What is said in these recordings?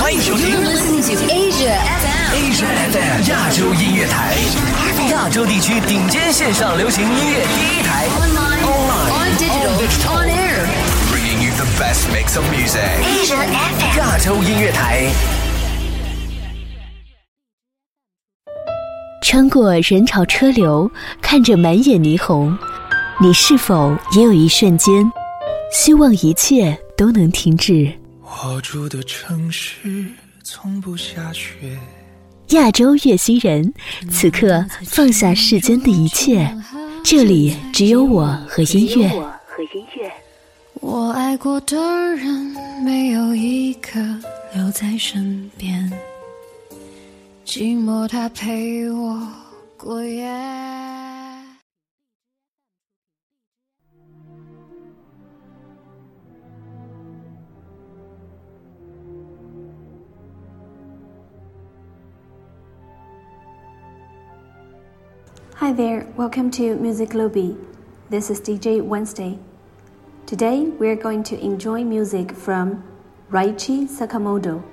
欢迎收听 Asia FM. Asia FM 亚洲音乐台，亚洲地区顶尖线上流行音乐第一台 Online, Online, on digital, on air.，bringing you the best mix of music。Asia FM. 亚洲音乐台，穿过人潮车流，看着满眼霓虹，你是否也有一瞬间，希望一切都能停止？我住的城市从不下雪，亚洲月星人，此刻放下世间的一切，这里只有我和音乐。我爱过的人没有一个留在身边，寂寞它陪我过夜。Hi there, welcome to Music Lobby. This is DJ Wednesday. Today we're going to enjoy music from Raichi Sakamoto.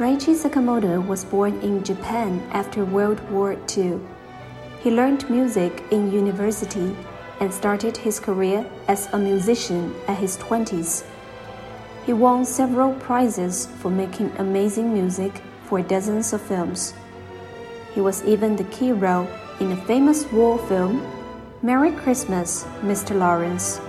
Raichi Sakamoto was born in Japan after World War II. He learned music in university and started his career as a musician at his 20s. He won several prizes for making amazing music for dozens of films. He was even the key role in a famous war film, Merry Christmas, Mr. Lawrence.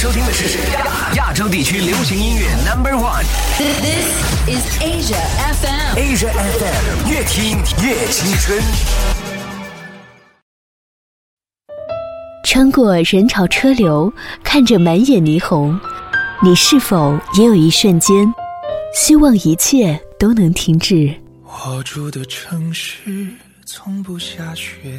收听的是亚亚洲地区流行音乐 Number One This is Asia FM. Asia FM，越听越青春。穿过人潮车流，看着满眼霓虹，你是否也有一瞬间，希望一切都能停止？我住的城市从不下雪。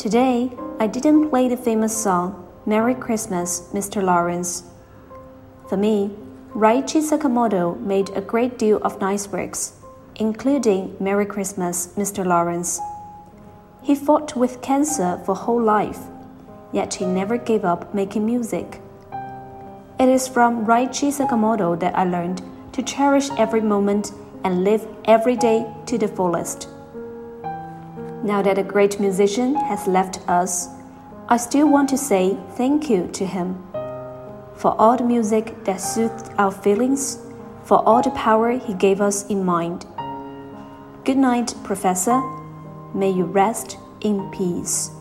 Today, I didn't play the famous song Merry Christmas, Mr. Lawrence. For me, Raichi Sakamoto made a great deal of nice works, including Merry Christmas, Mr. Lawrence. He fought with cancer for whole life, yet he never gave up making music. It is from Raichi Sakamoto that I learned to cherish every moment and live every day to the fullest. Now that a great musician has left us, I still want to say thank you to him for all the music that soothed our feelings, for all the power he gave us in mind. Good night, Professor. May you rest in peace.《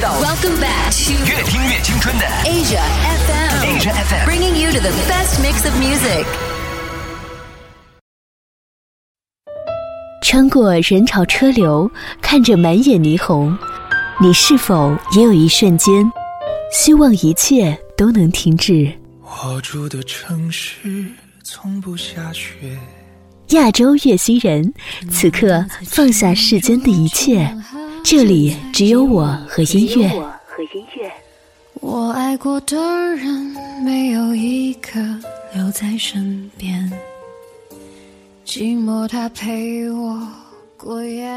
Welcome back to 越听越青春的 Asia FM. Asia FM。Bringing you to the best mix of music. 穿过人潮车流，看着满眼霓虹，你是否也有一瞬间，希望一切都能停止？我住的城市从不下雪，亚洲月星人，此刻放下世间的一切，这里只有我和音乐。我爱过的人没有一个留在身边，寂寞他陪我过夜。